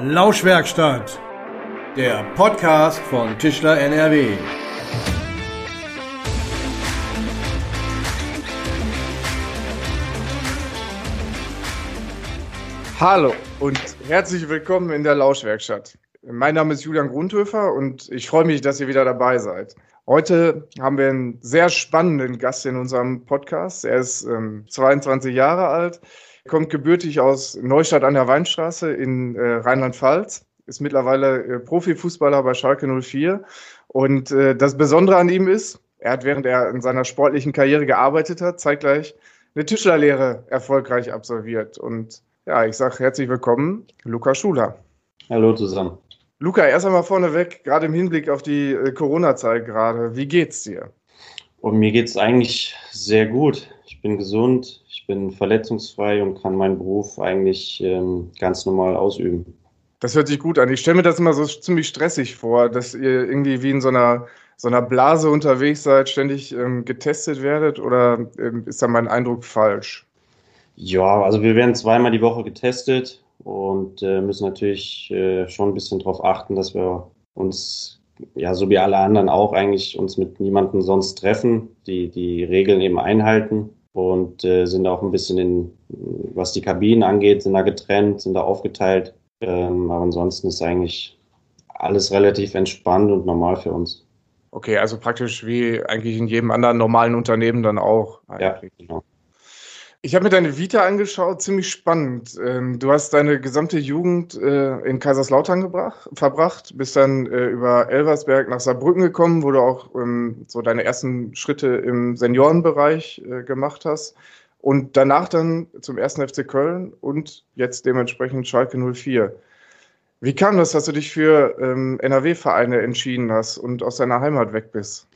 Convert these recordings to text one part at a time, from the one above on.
Lauschwerkstatt, der Podcast von Tischler NRW. Hallo und herzlich willkommen in der Lauschwerkstatt. Mein Name ist Julian Grundhöfer und ich freue mich, dass ihr wieder dabei seid. Heute haben wir einen sehr spannenden Gast in unserem Podcast. Er ist ähm, 22 Jahre alt, kommt gebürtig aus Neustadt an der Weinstraße in äh, Rheinland-Pfalz, ist mittlerweile äh, Profifußballer bei Schalke 04. Und äh, das Besondere an ihm ist, er hat während er in seiner sportlichen Karriere gearbeitet hat, zeitgleich eine Tischlerlehre erfolgreich absolviert. Und ja, ich sage herzlich willkommen, Luca Schuler. Hallo zusammen. Luca, erst einmal vorneweg, gerade im Hinblick auf die äh, Corona-Zeit gerade, wie geht's dir? Und mir geht's eigentlich sehr gut. Ich bin gesund, ich bin verletzungsfrei und kann meinen Beruf eigentlich ähm, ganz normal ausüben. Das hört sich gut an. Ich stelle mir das immer so ziemlich stressig vor, dass ihr irgendwie wie in so einer, so einer Blase unterwegs seid, ständig ähm, getestet werdet oder ähm, ist da mein Eindruck falsch? Ja, also wir werden zweimal die Woche getestet und äh, müssen natürlich äh, schon ein bisschen darauf achten, dass wir uns, ja, so wie alle anderen auch eigentlich uns mit niemandem sonst treffen, die die Regeln eben einhalten und äh, sind auch ein bisschen in, was die Kabinen angeht, sind da getrennt, sind da aufgeteilt. Ähm, aber ansonsten ist eigentlich alles relativ entspannt und normal für uns. Okay, also praktisch wie eigentlich in jedem anderen normalen Unternehmen dann auch. Eigentlich. Ja, genau. Ich habe mir deine Vita angeschaut, ziemlich spannend. Ähm, du hast deine gesamte Jugend äh, in Kaiserslautern gebracht, verbracht, bist dann äh, über Elversberg nach Saarbrücken gekommen, wo du auch ähm, so deine ersten Schritte im Seniorenbereich äh, gemacht hast. Und danach dann zum ersten FC Köln und jetzt dementsprechend Schalke 04. Wie kam das, dass du dich für ähm, NRW-Vereine entschieden hast und aus deiner Heimat weg bist?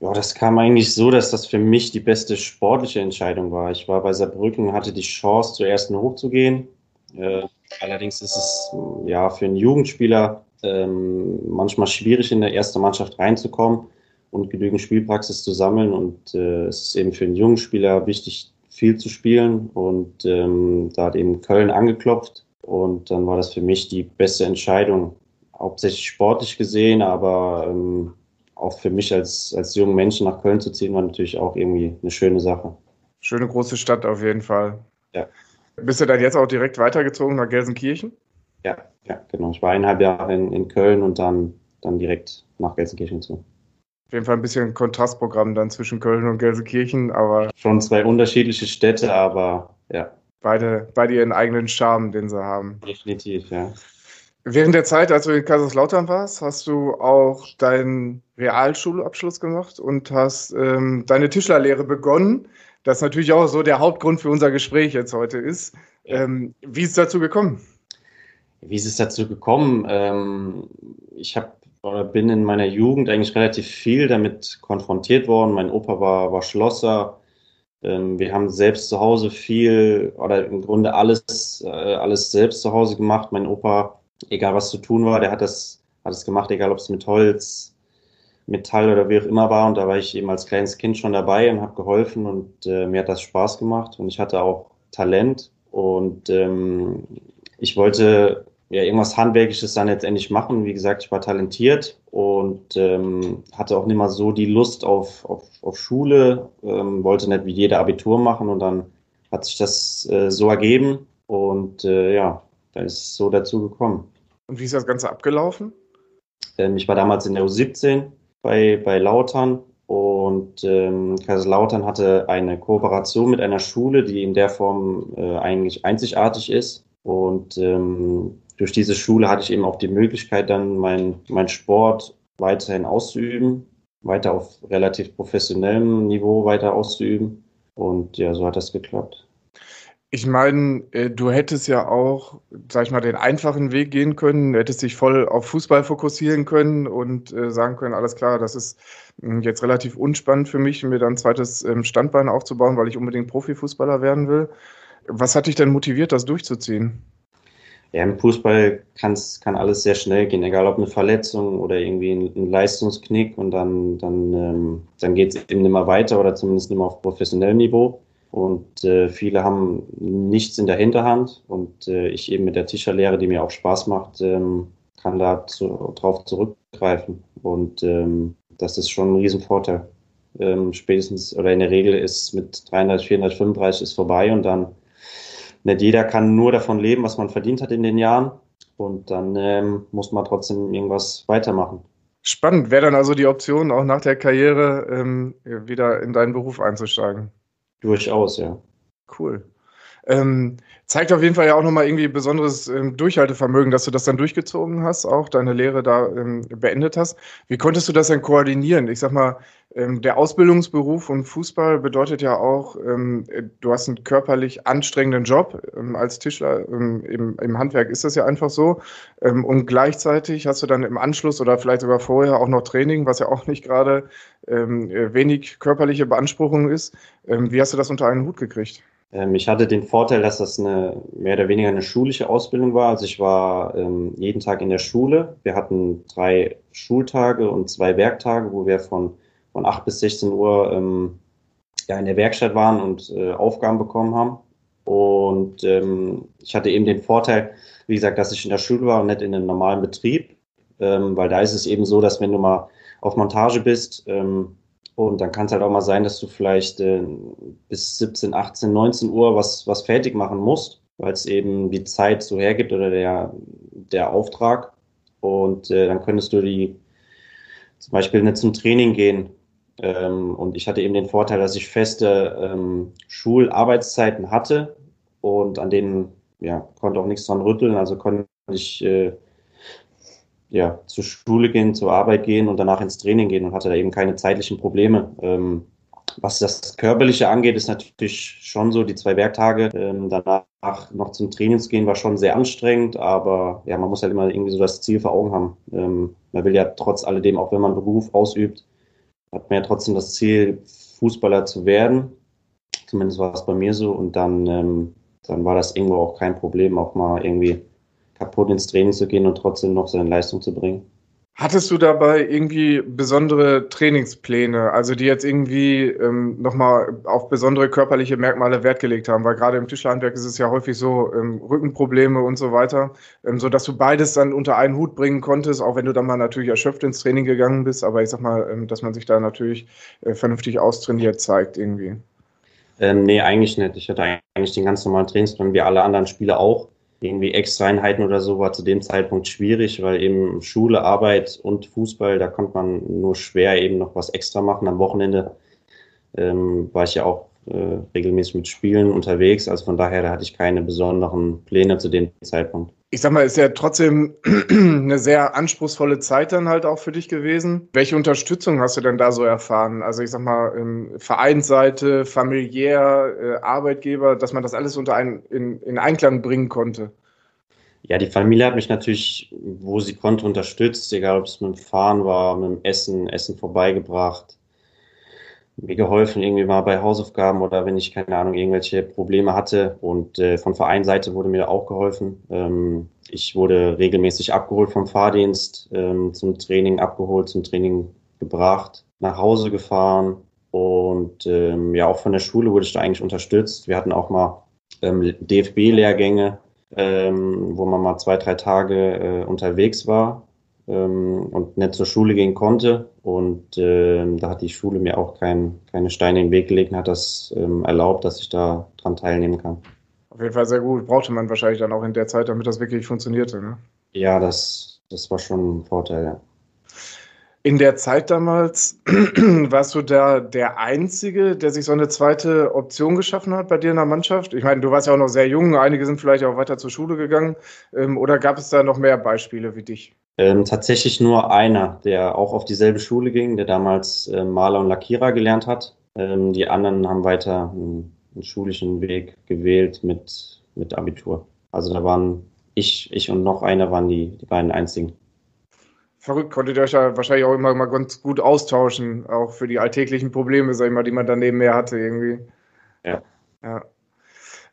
Ja, das kam eigentlich so, dass das für mich die beste sportliche Entscheidung war. Ich war bei Saarbrücken, hatte die Chance, zur ersten hochzugehen. Äh, allerdings ist es ja für einen Jugendspieler ähm, manchmal schwierig, in der ersten Mannschaft reinzukommen und genügend Spielpraxis zu sammeln. Und äh, es ist eben für einen jungen Spieler wichtig, viel zu spielen. Und ähm, da hat eben Köln angeklopft. Und dann war das für mich die beste Entscheidung, hauptsächlich sportlich gesehen, aber ähm, auch für mich als, als jungen Menschen nach Köln zu ziehen, war natürlich auch irgendwie eine schöne Sache. Schöne große Stadt auf jeden Fall. Ja. Bist du dann jetzt auch direkt weitergezogen nach Gelsenkirchen? Ja, ja, genau. Ich war eineinhalb Jahre in, in Köln und dann, dann direkt nach Gelsenkirchen zu. Auf jeden Fall ein bisschen ein Kontrastprogramm dann zwischen Köln und Gelsenkirchen, aber. Schon zwei unterschiedliche Städte, aber ja. Beide, beide ihren eigenen Charme, den sie haben. Definitiv, ja. Während der Zeit, als du in Kaiserslautern warst, hast du auch deinen Realschulabschluss gemacht und hast ähm, deine Tischlerlehre begonnen. Das natürlich auch so der Hauptgrund für unser Gespräch jetzt heute ist. Ähm, wie ist es dazu gekommen? Wie ist es dazu gekommen? Ähm, ich habe oder bin in meiner Jugend eigentlich relativ viel damit konfrontiert worden. Mein Opa war, war Schlosser. Ähm, wir haben selbst zu Hause viel oder im Grunde alles, äh, alles selbst zu Hause gemacht. Mein Opa egal was zu tun war, der hat das, hat das gemacht, egal ob es mit Holz, Metall oder wie auch immer war. Und da war ich eben als kleines Kind schon dabei und habe geholfen und äh, mir hat das Spaß gemacht und ich hatte auch Talent und ähm, ich wollte ja irgendwas Handwerkliches dann letztendlich machen. Wie gesagt, ich war talentiert und ähm, hatte auch nicht mal so die Lust auf, auf, auf Schule, ähm, wollte nicht wie jeder Abitur machen und dann hat sich das äh, so ergeben und äh, ja, da ist es so dazu gekommen. Und wie ist das Ganze abgelaufen? Ähm, ich war damals in der U17 bei, bei Lautern und ähm, Kaiserslautern hatte eine Kooperation mit einer Schule, die in der Form äh, eigentlich einzigartig ist. Und ähm, durch diese Schule hatte ich eben auch die Möglichkeit, dann meinen mein Sport weiterhin auszuüben, weiter auf relativ professionellem Niveau weiter auszuüben. Und ja, so hat das geklappt. Ich meine, äh, du hättest ja auch, sag ich mal, den einfachen Weg gehen können, du hättest dich voll auf Fußball fokussieren können und äh, sagen können, alles klar, das ist hm, jetzt relativ unspannend für mich, mir dann ein zweites ähm, Standbein aufzubauen, weil ich unbedingt Profifußballer werden will. Was hat dich denn motiviert, das durchzuziehen? Ja, im Fußball kann's, kann alles sehr schnell gehen, egal ob eine Verletzung oder irgendwie ein, ein Leistungsknick und dann, dann, ähm, dann geht es eben mehr weiter oder zumindest mehr auf professionellem Niveau. Und äh, viele haben nichts in der Hinterhand und äh, ich eben mit der Tischlerlehre, die mir auch Spaß macht, ähm, kann da zu, drauf zurückgreifen. Und ähm, das ist schon ein Riesenvorteil. Ähm, spätestens oder in der Regel ist mit 33, 34, 35 ist vorbei und dann nicht jeder kann nur davon leben, was man verdient hat in den Jahren. Und dann ähm, muss man trotzdem irgendwas weitermachen. Spannend. Wäre dann also die Option, auch nach der Karriere ähm, wieder in deinen Beruf einzusteigen? Durchaus, ja. Cool. Ähm, zeigt auf jeden Fall ja auch nochmal irgendwie besonderes ähm, Durchhaltevermögen, dass du das dann durchgezogen hast, auch deine Lehre da ähm, beendet hast. Wie konntest du das denn koordinieren? Ich sag mal, ähm, der Ausbildungsberuf und Fußball bedeutet ja auch, ähm, du hast einen körperlich anstrengenden Job ähm, als Tischler. Im, Im, Handwerk ist das ja einfach so. und gleichzeitig hast du dann im Anschluss oder vielleicht sogar vorher auch noch Training, was ja auch nicht gerade wenig körperliche Beanspruchung ist. wie hast du das unter einen Hut gekriegt? Ähm, ich hatte den Vorteil, dass das eine mehr oder weniger eine schulische Ausbildung war. Also ich war ähm, jeden Tag in der Schule. Wir hatten drei Schultage und zwei Werktage, wo wir von, von 8 bis 16 Uhr ähm, ja, in der Werkstatt waren und äh, Aufgaben bekommen haben. Und ähm, ich hatte eben den Vorteil, wie gesagt, dass ich in der Schule war und nicht in einem normalen Betrieb, ähm, weil da ist es eben so, dass wenn du mal auf Montage bist, ähm, und dann kann es halt auch mal sein, dass du vielleicht äh, bis 17, 18, 19 Uhr was, was fertig machen musst, weil es eben die Zeit so hergibt oder der, der Auftrag. Und äh, dann könntest du die zum Beispiel nicht zum Training gehen. Ähm, und ich hatte eben den Vorteil, dass ich feste ähm, Schularbeitszeiten hatte und an denen ja, konnte auch nichts dran rütteln. Also konnte ich äh, ja, zur Schule gehen, zur Arbeit gehen und danach ins Training gehen und hatte da eben keine zeitlichen Probleme. Ähm, was das Körperliche angeht, ist natürlich schon so, die zwei Werktage ähm, danach noch zum Trainings gehen, war schon sehr anstrengend, aber ja, man muss halt immer irgendwie so das Ziel vor Augen haben. Ähm, man will ja trotz alledem, auch wenn man einen Beruf ausübt, hat man ja trotzdem das Ziel, Fußballer zu werden. Zumindest war es bei mir so und dann, ähm, dann war das irgendwo auch kein Problem, auch mal irgendwie kaputt ins Training zu gehen und trotzdem noch seine Leistung zu bringen. Hattest du dabei irgendwie besondere Trainingspläne, also die jetzt irgendwie ähm, nochmal auf besondere körperliche Merkmale Wert gelegt haben? Weil gerade im Tischlerhandwerk ist es ja häufig so, ähm, Rückenprobleme und so weiter, ähm, so dass du beides dann unter einen Hut bringen konntest, auch wenn du dann mal natürlich erschöpft ins Training gegangen bist. Aber ich sag mal, ähm, dass man sich da natürlich äh, vernünftig austrainiert zeigt irgendwie. Ähm, nee, eigentlich nicht. Ich hatte eigentlich den ganz normalen Trainingsplan wie alle anderen Spieler auch irgendwie Extra-Einheiten oder so war zu dem Zeitpunkt schwierig, weil eben Schule, Arbeit und Fußball, da konnte man nur schwer eben noch was extra machen. Am Wochenende ähm, war ich ja auch äh, regelmäßig mit Spielen unterwegs, also von daher da hatte ich keine besonderen Pläne zu dem Zeitpunkt ich sag mal, ist ja trotzdem eine sehr anspruchsvolle Zeit dann halt auch für dich gewesen. Welche Unterstützung hast du denn da so erfahren? Also ich sag mal, Vereinsseite, familiär, äh, Arbeitgeber, dass man das alles unter einen, in, in Einklang bringen konnte? Ja, die Familie hat mich natürlich, wo sie konnte, unterstützt, egal ob es mit dem Fahren war, mit dem Essen, Essen vorbeigebracht mir geholfen, irgendwie mal bei Hausaufgaben oder wenn ich, keine Ahnung, irgendwelche Probleme hatte. Und äh, von Vereinseite wurde mir auch geholfen. Ähm, ich wurde regelmäßig abgeholt vom Fahrdienst, ähm, zum Training abgeholt, zum Training gebracht, nach Hause gefahren. Und ähm, ja, auch von der Schule wurde ich da eigentlich unterstützt. Wir hatten auch mal ähm, DFB-Lehrgänge, ähm, wo man mal zwei, drei Tage äh, unterwegs war ähm, und nicht zur Schule gehen konnte. Und ähm, da hat die Schule mir auch kein, keine Steine in den Weg gelegt und hat das ähm, erlaubt, dass ich da dran teilnehmen kann. Auf jeden Fall sehr gut. Brauchte man wahrscheinlich dann auch in der Zeit, damit das wirklich funktionierte. Ne? Ja, das, das war schon ein Vorteil, ja. In der Zeit damals warst du da der Einzige, der sich so eine zweite Option geschaffen hat bei dir in der Mannschaft? Ich meine, du warst ja auch noch sehr jung, einige sind vielleicht auch weiter zur Schule gegangen. Ähm, oder gab es da noch mehr Beispiele wie dich? Ähm, tatsächlich nur einer, der auch auf dieselbe Schule ging, der damals äh, Maler und Lackierer gelernt hat. Ähm, die anderen haben weiter einen, einen, schulischen Weg gewählt mit, mit Abitur. Also da waren ich, ich und noch einer waren die, die beiden einzigen. Verrückt, konntet ihr euch ja wahrscheinlich auch immer mal ganz gut austauschen, auch für die alltäglichen Probleme, sag ich mal, die man daneben mehr hatte irgendwie. Ja. Ja.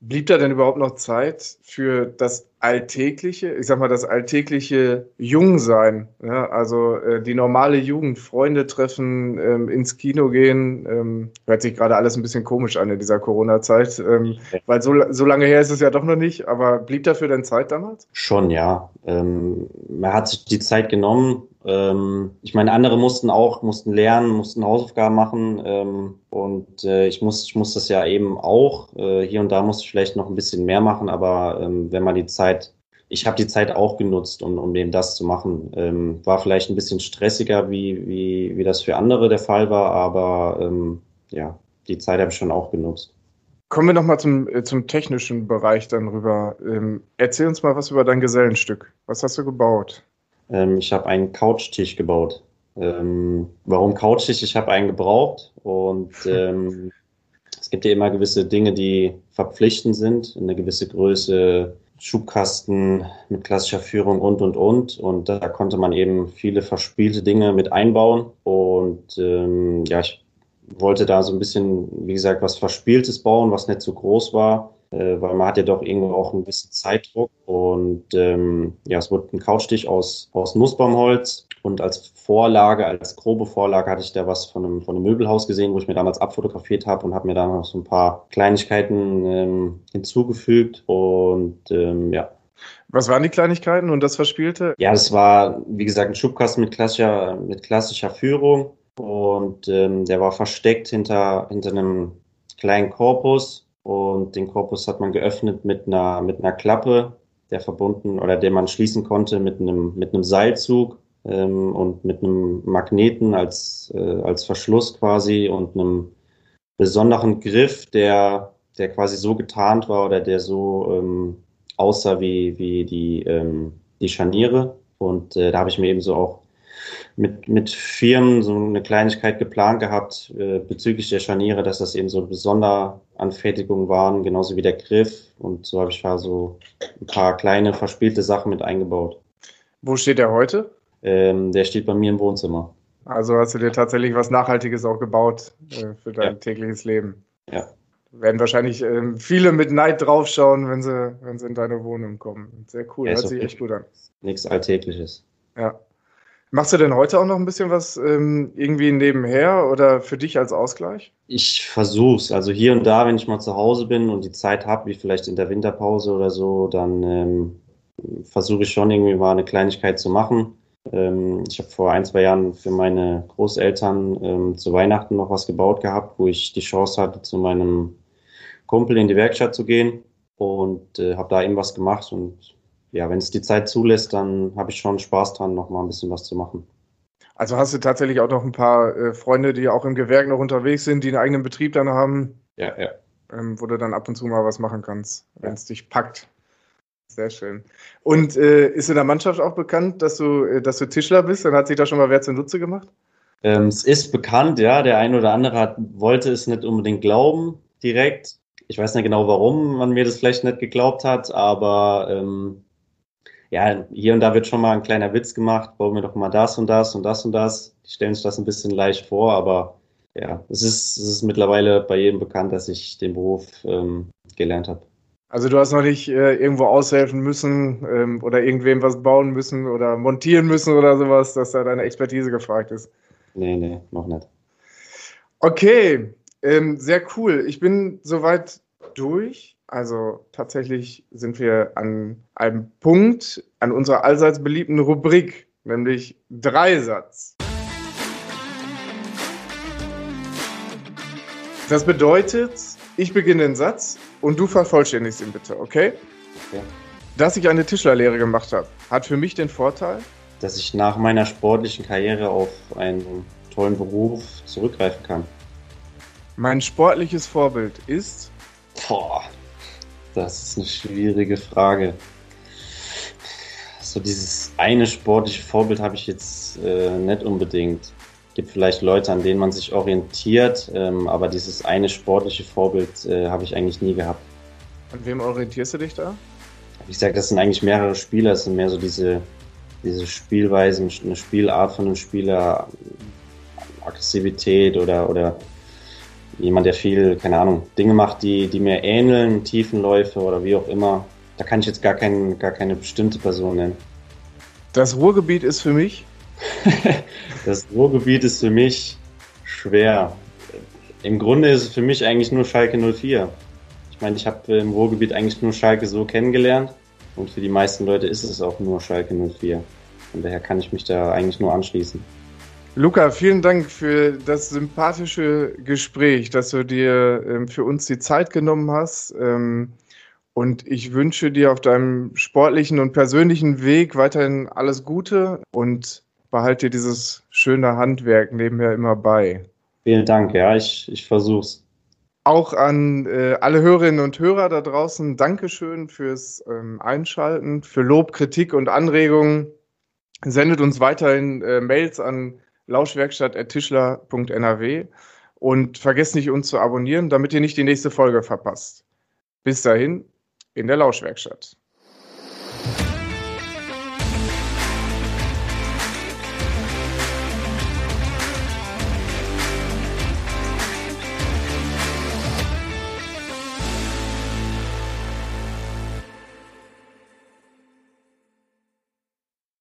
Blieb da denn überhaupt noch Zeit für das alltägliche, ich sag mal, das alltägliche Jungsein, ja, also äh, die normale Jugend, Freunde treffen, ähm, ins Kino gehen, ähm, hört sich gerade alles ein bisschen komisch an in dieser Corona-Zeit, ähm, weil so, so lange her ist es ja doch noch nicht, aber blieb dafür denn Zeit damals? Schon, ja. Ähm, man hat sich die Zeit genommen, ähm, ich meine, andere mussten auch, mussten lernen, mussten Hausaufgaben machen ähm, und äh, ich, muss, ich muss das ja eben auch. Äh, hier und da musste ich vielleicht noch ein bisschen mehr machen, aber ähm, wenn man die Zeit, ich habe die Zeit auch genutzt, um, um eben das zu machen. Ähm, war vielleicht ein bisschen stressiger, wie, wie, wie das für andere der Fall war, aber ähm, ja, die Zeit habe ich schon auch genutzt. Kommen wir nochmal zum, äh, zum technischen Bereich dann rüber. Ähm, erzähl uns mal was über dein Gesellenstück. Was hast du gebaut? Ähm, ich habe einen Couchtisch gebaut. Ähm, warum Couchtisch? Ich habe einen gebraucht und ähm, es gibt ja immer gewisse Dinge, die verpflichtend sind, eine gewisse Größe, Schubkasten mit klassischer Führung und und und. Und da konnte man eben viele verspielte Dinge mit einbauen. Und ähm, ja, ich wollte da so ein bisschen, wie gesagt, was Verspieltes bauen, was nicht so groß war äh, weil man hat ja doch irgendwo auch einen gewissen Zeitdruck. Und ähm, ja, es wurde ein Couchstich aus, aus Nussbaumholz. Und als Vorlage, als grobe Vorlage hatte ich da was von einem, von einem Möbelhaus gesehen, wo ich mir damals abfotografiert habe und habe mir da noch so ein paar Kleinigkeiten ähm, hinzugefügt. Und ähm, ja, was waren die Kleinigkeiten und das Verspielte? Ja, das war, wie gesagt, ein Schubkasten mit klassischer, mit klassischer Führung und ähm, der war versteckt hinter, hinter einem kleinen Korpus und den Korpus hat man geöffnet mit einer, mit einer Klappe, der verbunden oder der man schließen konnte mit einem, mit einem Seilzug ähm, und mit einem Magneten als, äh, als Verschluss quasi und einem besonderen Griff, der, der quasi so getarnt war oder der so ähm, aussah wie, wie die, ähm, die Scharniere. Und äh, da habe ich mir eben so auch mit, mit Firmen so eine Kleinigkeit geplant gehabt äh, bezüglich der Scharniere, dass das eben so Sonderanfertigungen waren, genauso wie der Griff. Und so habe ich da so ein paar kleine verspielte Sachen mit eingebaut. Wo steht der heute? Ähm, der steht bei mir im Wohnzimmer. Also hast du dir tatsächlich was Nachhaltiges auch gebaut äh, für dein ja. tägliches Leben? Ja. Werden wahrscheinlich äh, viele mit Neid draufschauen, wenn sie, wenn sie in deine Wohnung kommen. Sehr cool, ja, hört sich echt gut an. Nichts Alltägliches. Ja. Machst du denn heute auch noch ein bisschen was ähm, irgendwie nebenher oder für dich als Ausgleich? Ich versuch's. Also hier und da, wenn ich mal zu Hause bin und die Zeit habe, wie vielleicht in der Winterpause oder so, dann ähm, versuche ich schon irgendwie mal eine Kleinigkeit zu machen. Ähm, ich habe vor ein, zwei Jahren für meine Großeltern ähm, zu Weihnachten noch was gebaut gehabt, wo ich die Chance hatte, zu meinem Kumpel in die Werkstatt zu gehen und äh, habe da eben was gemacht und ja, wenn es die Zeit zulässt, dann habe ich schon Spaß dran, noch mal ein bisschen was zu machen. Also hast du tatsächlich auch noch ein paar äh, Freunde, die auch im Gewerk noch unterwegs sind, die einen eigenen Betrieb dann haben? Ja, ja. Ähm, wo du dann ab und zu mal was machen kannst, wenn es ja. dich packt. Sehr schön. Und äh, ist in der Mannschaft auch bekannt, dass du, äh, dass du Tischler bist? Dann hat sich da schon mal wer zunutze gemacht? Ähm, es ist bekannt, ja. Der ein oder andere hat, wollte es nicht unbedingt glauben direkt. Ich weiß nicht genau, warum man mir das vielleicht nicht geglaubt hat, aber ähm, ja, hier und da wird schon mal ein kleiner Witz gemacht, bauen wir doch mal das und das und das und das. Die stellen sich das ein bisschen leicht vor, aber ja, es ist, es ist mittlerweile bei jedem bekannt, dass ich den Beruf ähm, gelernt habe. Also du hast noch nicht äh, irgendwo aushelfen müssen ähm, oder irgendwem was bauen müssen oder montieren müssen oder sowas, dass da deine Expertise gefragt ist. Nee, nee, noch nicht. Okay, ähm, sehr cool. Ich bin soweit durch. Also tatsächlich sind wir an einem Punkt an unserer allseits beliebten Rubrik, nämlich Dreisatz. Das bedeutet, ich beginne den Satz und du vervollständigst ihn bitte, okay? Okay. Dass ich eine Tischlerlehre gemacht habe, hat für mich den Vorteil, dass ich nach meiner sportlichen Karriere auf einen tollen Beruf zurückgreifen kann. Mein sportliches Vorbild ist. Boah, das ist eine schwierige Frage. So dieses eine sportliche Vorbild habe ich jetzt äh, nicht unbedingt. Es gibt vielleicht Leute, an denen man sich orientiert, ähm, aber dieses eine sportliche Vorbild äh, habe ich eigentlich nie gehabt. An wem orientierst du dich da? Wie gesagt, das sind eigentlich mehrere Spieler, es sind mehr so diese, diese Spielweisen, eine Spielart von einem Spieler, Aggressivität oder, oder jemand, der viel, keine Ahnung, Dinge macht, die, die mir ähneln, Tiefenläufe oder wie auch immer. da kann ich jetzt gar, kein, gar keine bestimmte Person nennen. Das Ruhrgebiet ist für mich? das Ruhrgebiet ist für mich schwer. Im Grunde ist es für mich eigentlich nur Schalke 04. Ich meine, ich habe im Ruhrgebiet eigentlich nur Schalke so kennengelernt und für die meisten Leute ist es auch nur Schalke 04. Von daher kann ich mich da eigentlich nur anschließen. Luca, vielen Dank für das sympathische Gespräch, dass du dir ähm, für uns die Zeit genommen hast. Ähm, und ich wünsche dir auf deinem sportlichen und persönlichen Weg weiterhin alles Gute und behalte dir dieses schöne Handwerk nebenher immer bei. Vielen Dank, ja, ich, ich versuch's. Auch an äh, alle Hörerinnen und Hörer da draußen, Dankeschön fürs ähm, Einschalten, für Lob, Kritik und Anregungen. Sendet uns weiterhin äh, Mails an lauschwerkstatt.tischler.nrw und vergesst nicht, uns zu abonnieren, damit ihr nicht die nächste Folge verpasst. Bis dahin, in der Lauschwerkstatt.